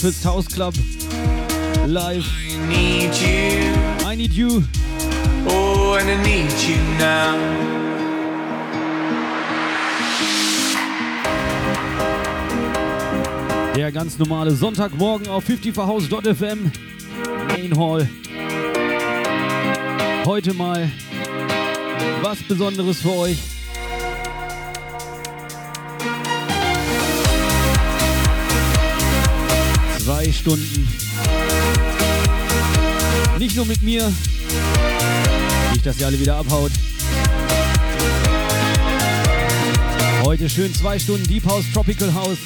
Twist House Club live. I need you. I need you. Oh, and I need you now. Der ganz normale Sonntagmorgen auf 54house.fm Main Hall. Heute mal was Besonderes für euch. zwei Stunden. Nicht nur mit mir. Nicht, dass ihr alle wieder abhaut. Heute schön zwei Stunden Deep House, Tropical House.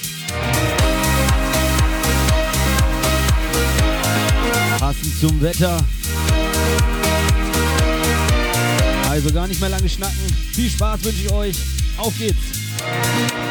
Passend zum Wetter. Also gar nicht mehr lange schnacken. Viel Spaß wünsche ich euch. Auf geht's.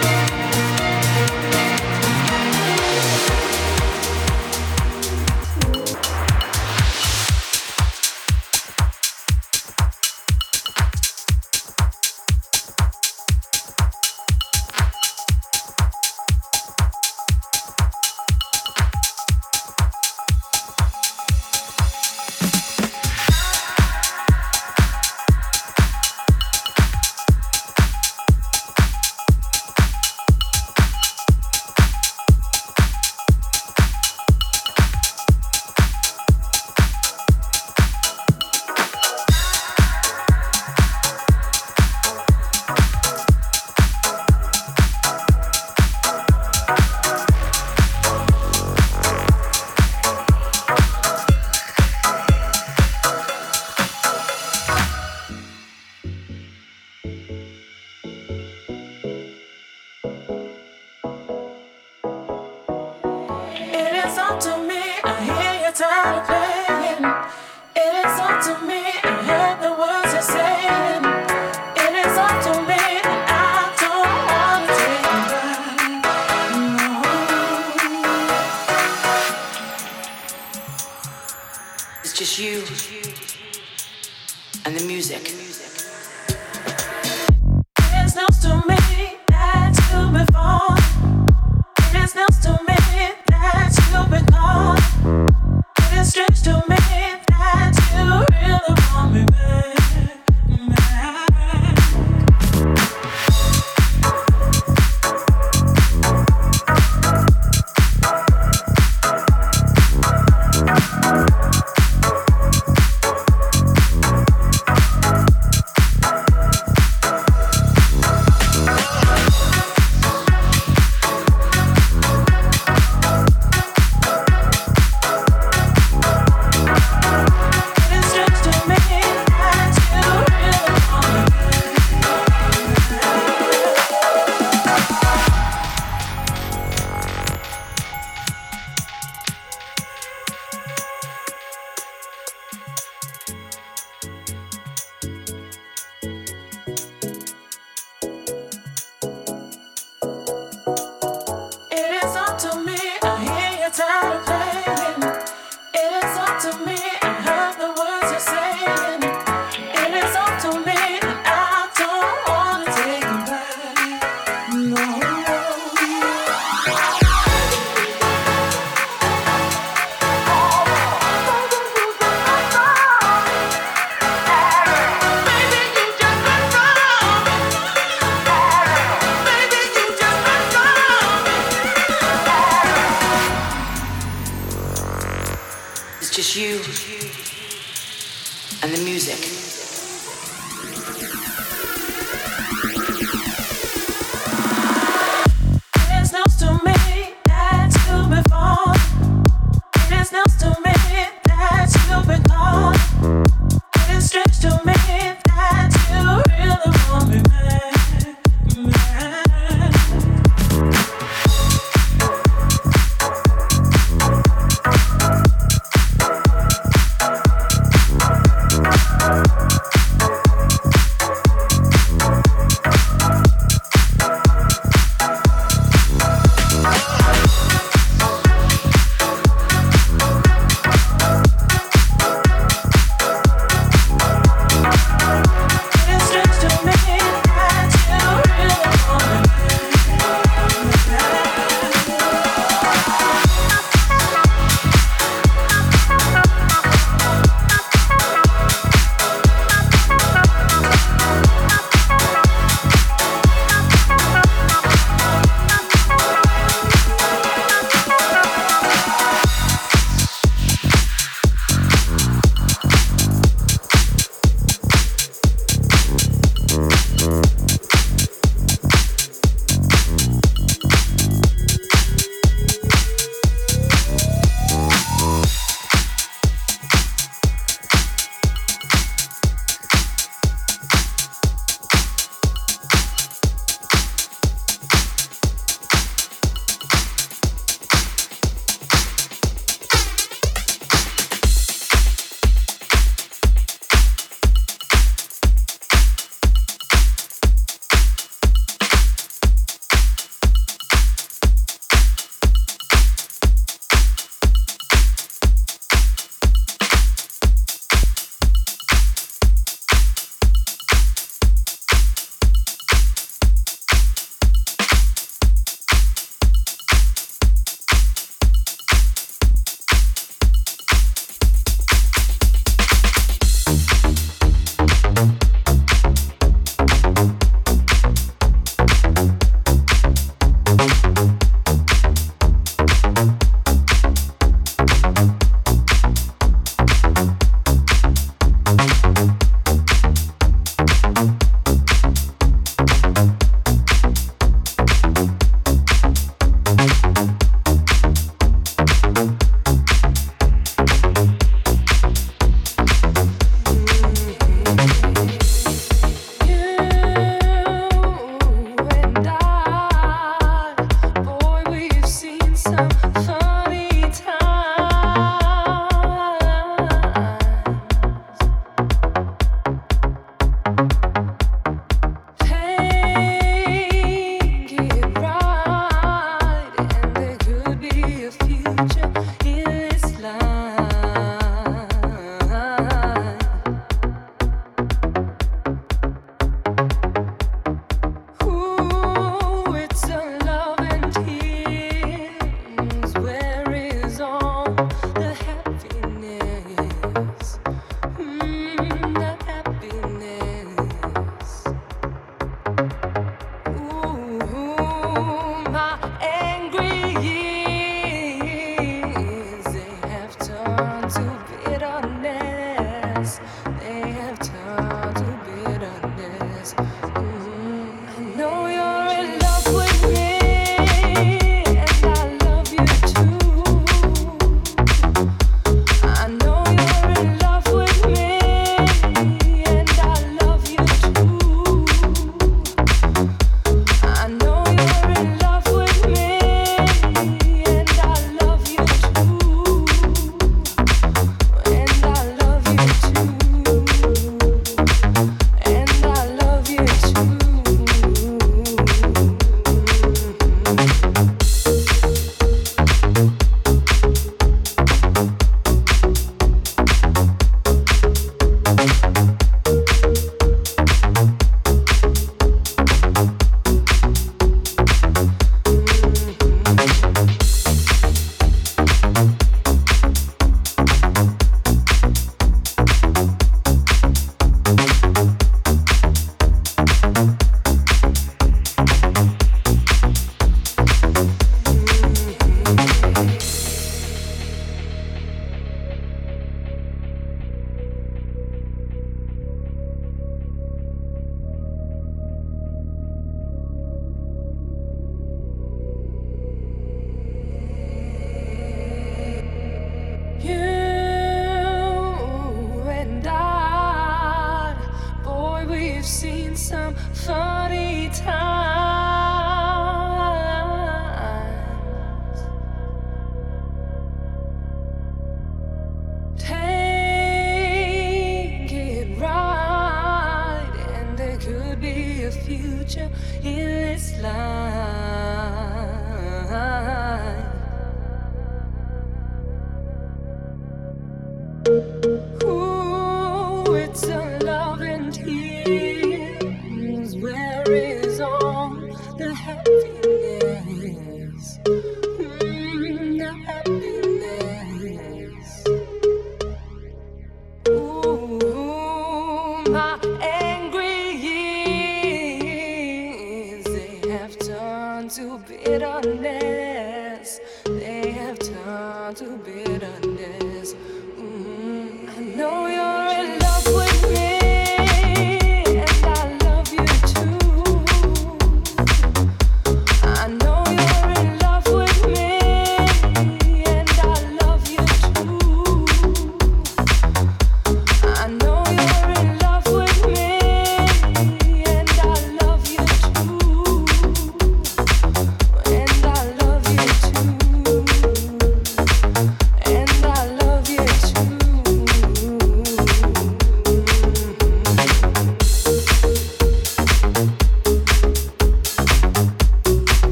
one.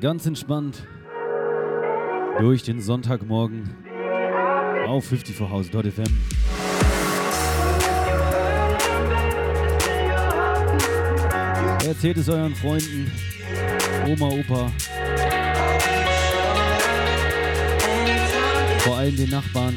Ganz entspannt durch den Sonntagmorgen auf 54house.fm. Erzählt es euren Freunden, Oma, Opa, vor allem den Nachbarn.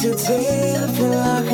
to tail if you like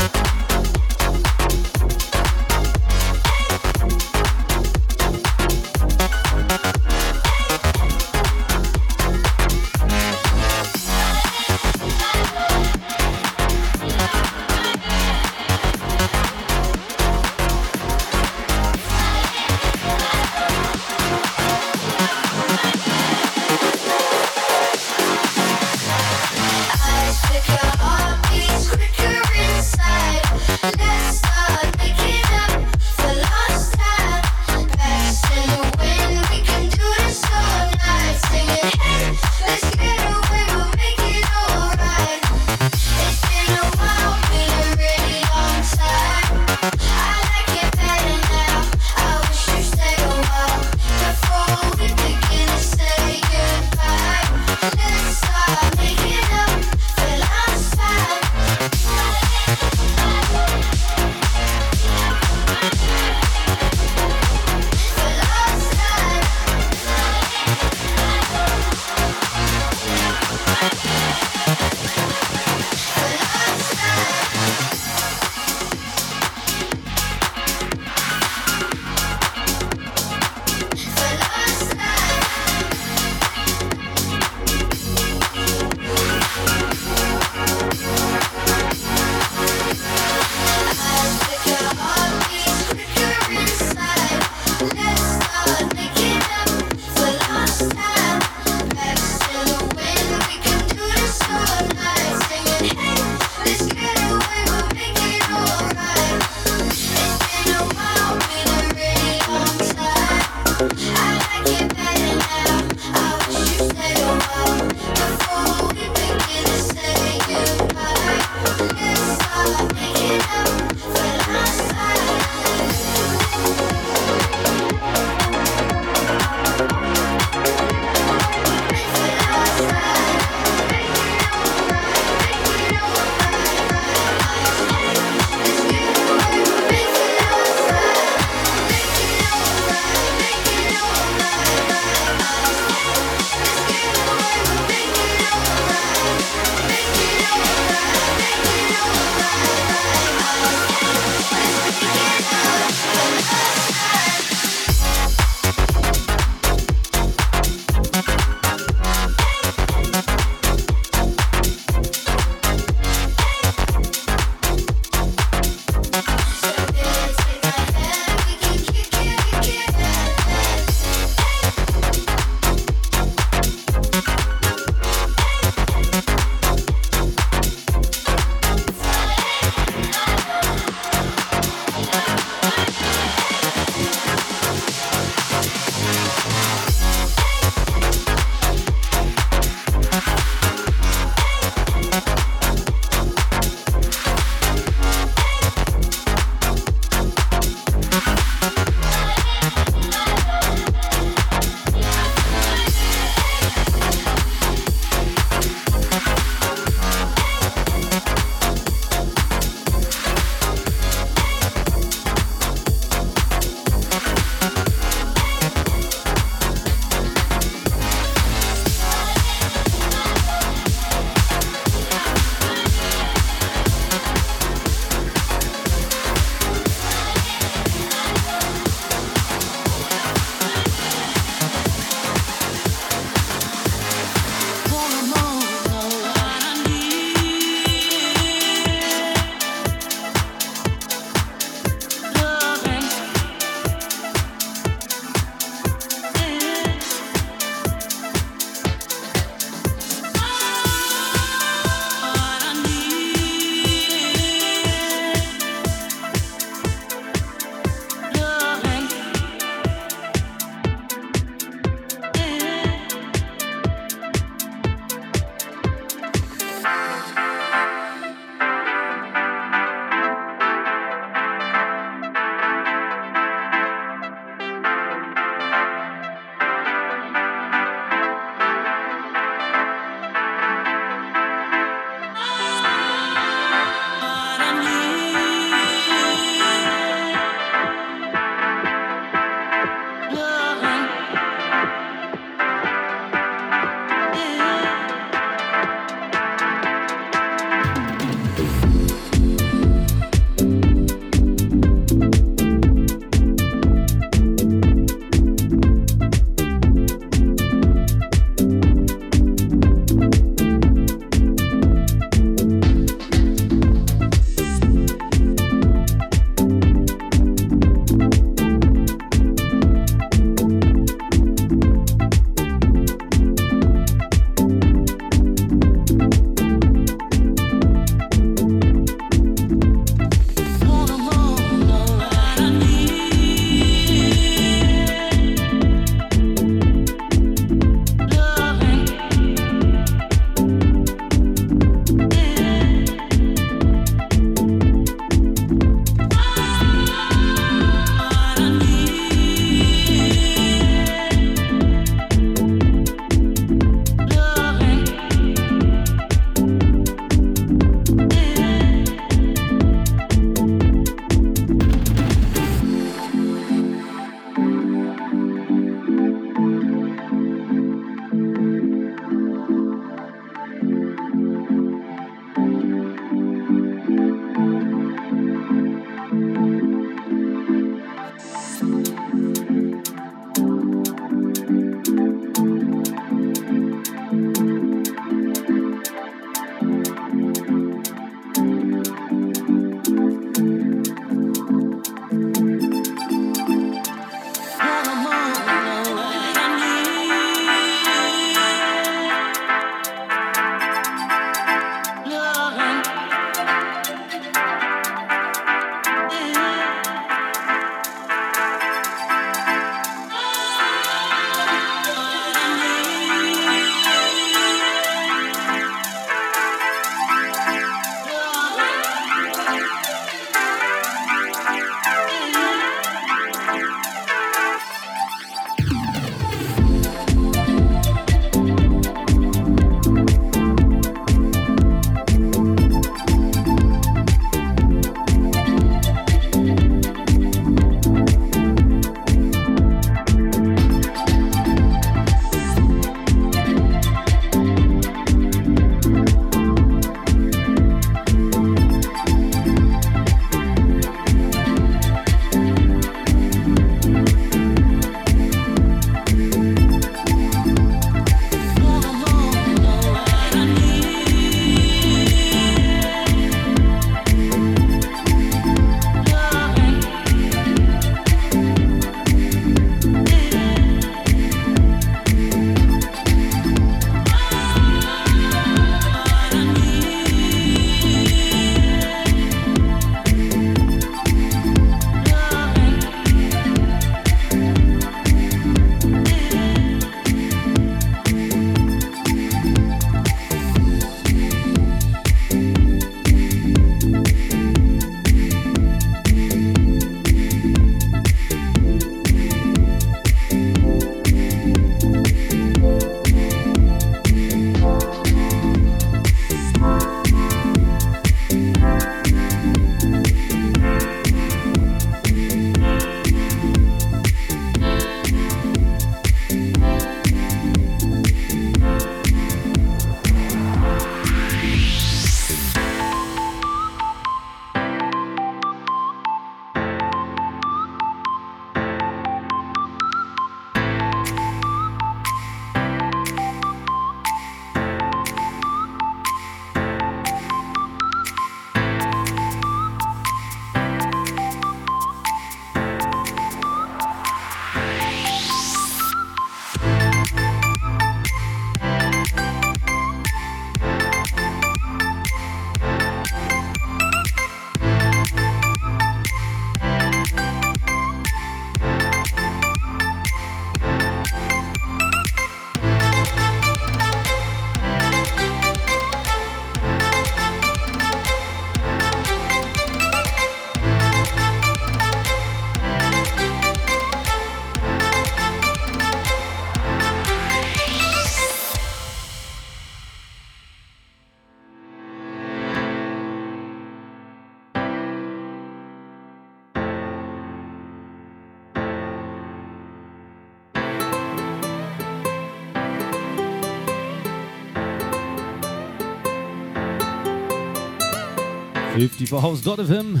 54house.fm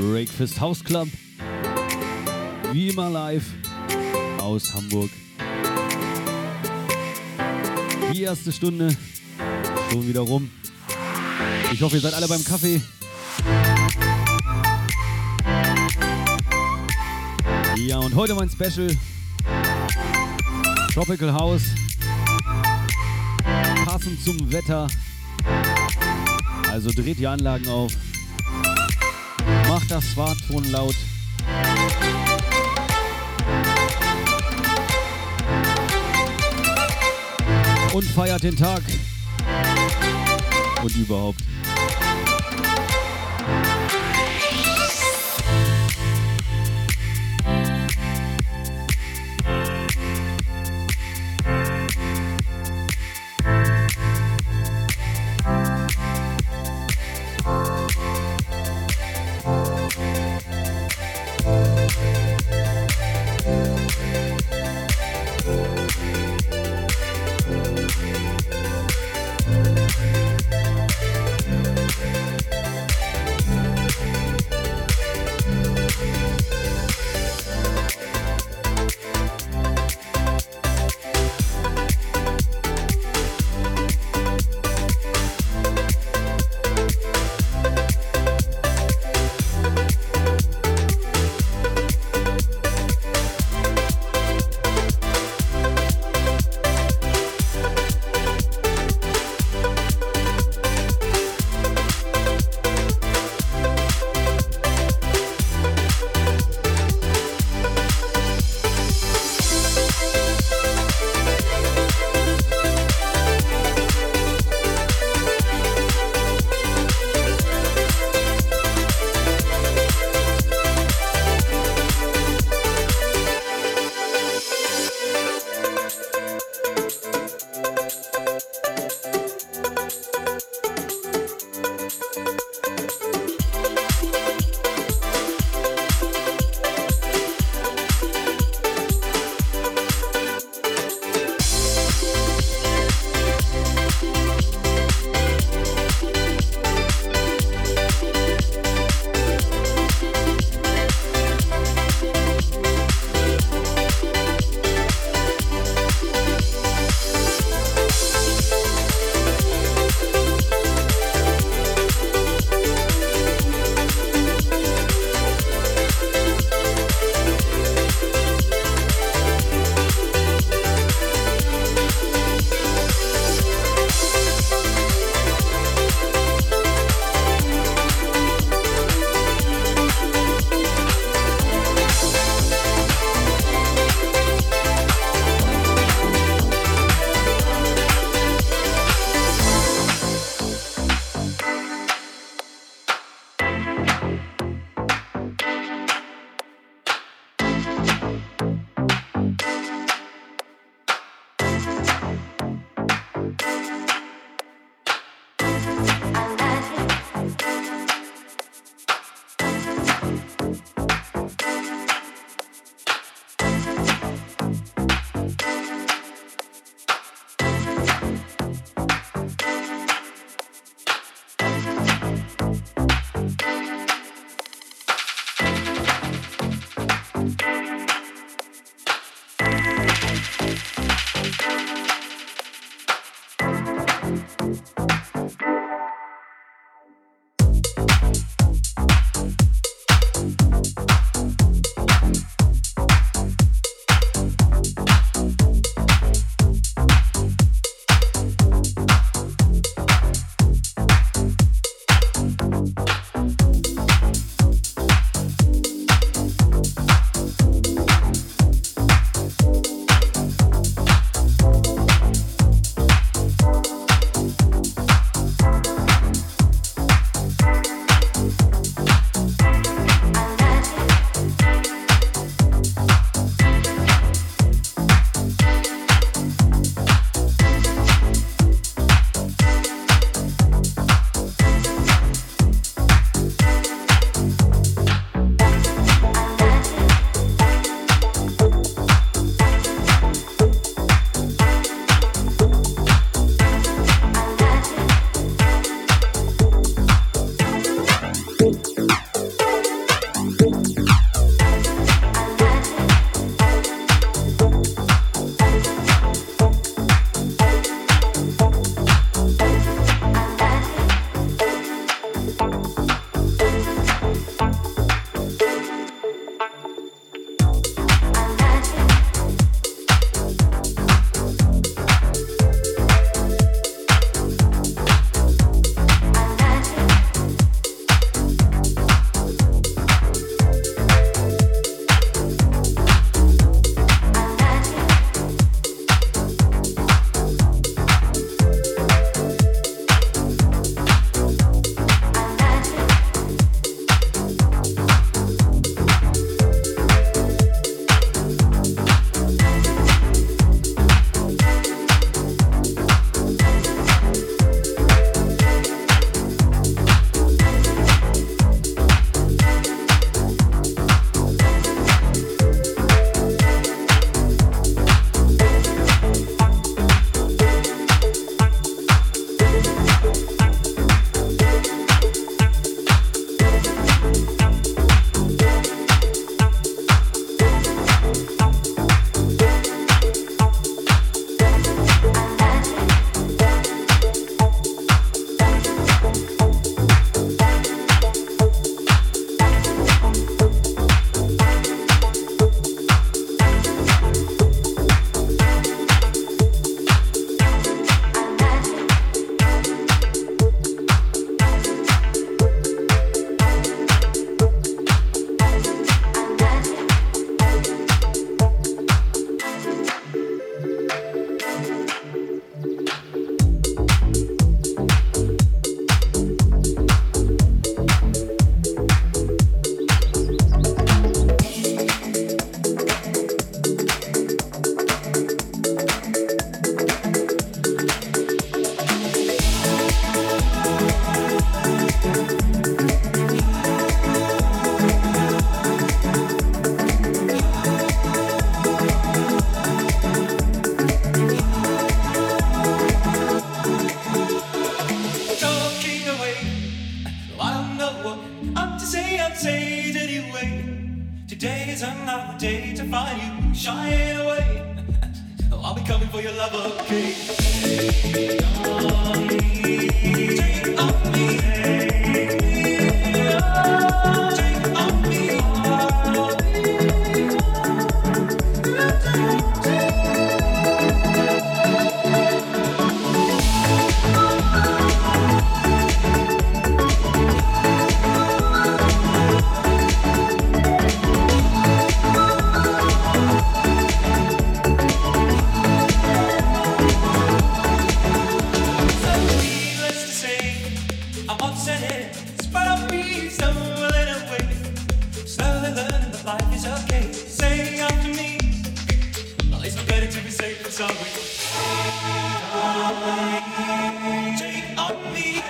Breakfast House Club. Wie immer live aus Hamburg. Die erste Stunde schon wieder rum. Ich hoffe, ihr seid alle beim Kaffee. Ja, und heute mein Special. Tropical House. Passend zum Wetter. Also dreht die Anlagen auf. Macht das Smartphone laut. Und feiert den Tag. Und überhaupt. Take on me.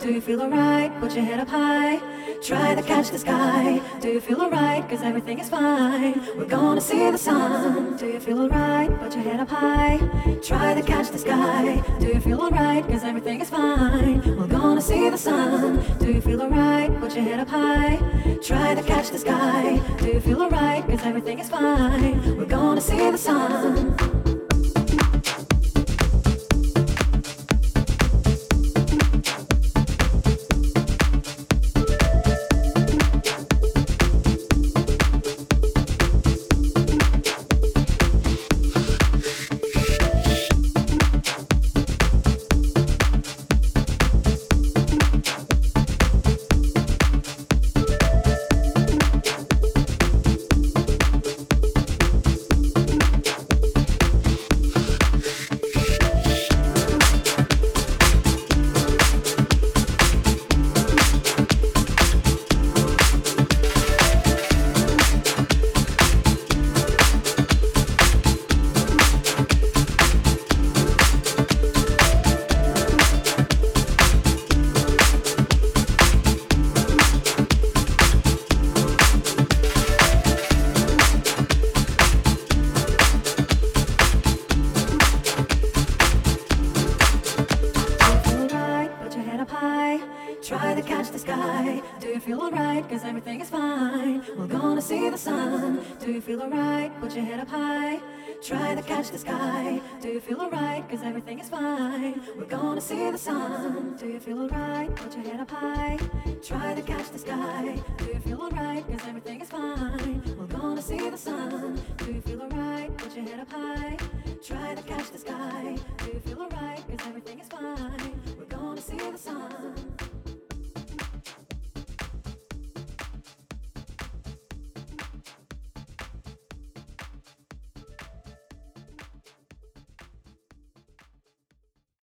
Do you feel alright? Put your head up high. Try to catch the sky. Do you feel alright? Cause everything is fine. We're gonna see the sun. Do you feel alright? Put your head up high. Try to catch the sky. Do you feel alright? Cause everything is fine. We're gonna see the sun. Do you feel alright? Put your head up high. Try to catch the sky. Do you feel alright? Cause everything is fine. We're gonna see the sun. the sun. Do you feel alright? Put your head up high. Try to catch the sky. Do you feel alright? Cause everything is fine. We're gonna see the sun. Do you feel alright? Put your head up high. Try to catch the sky. Do you feel alright? Cause everything is fine. We're gonna see the sun.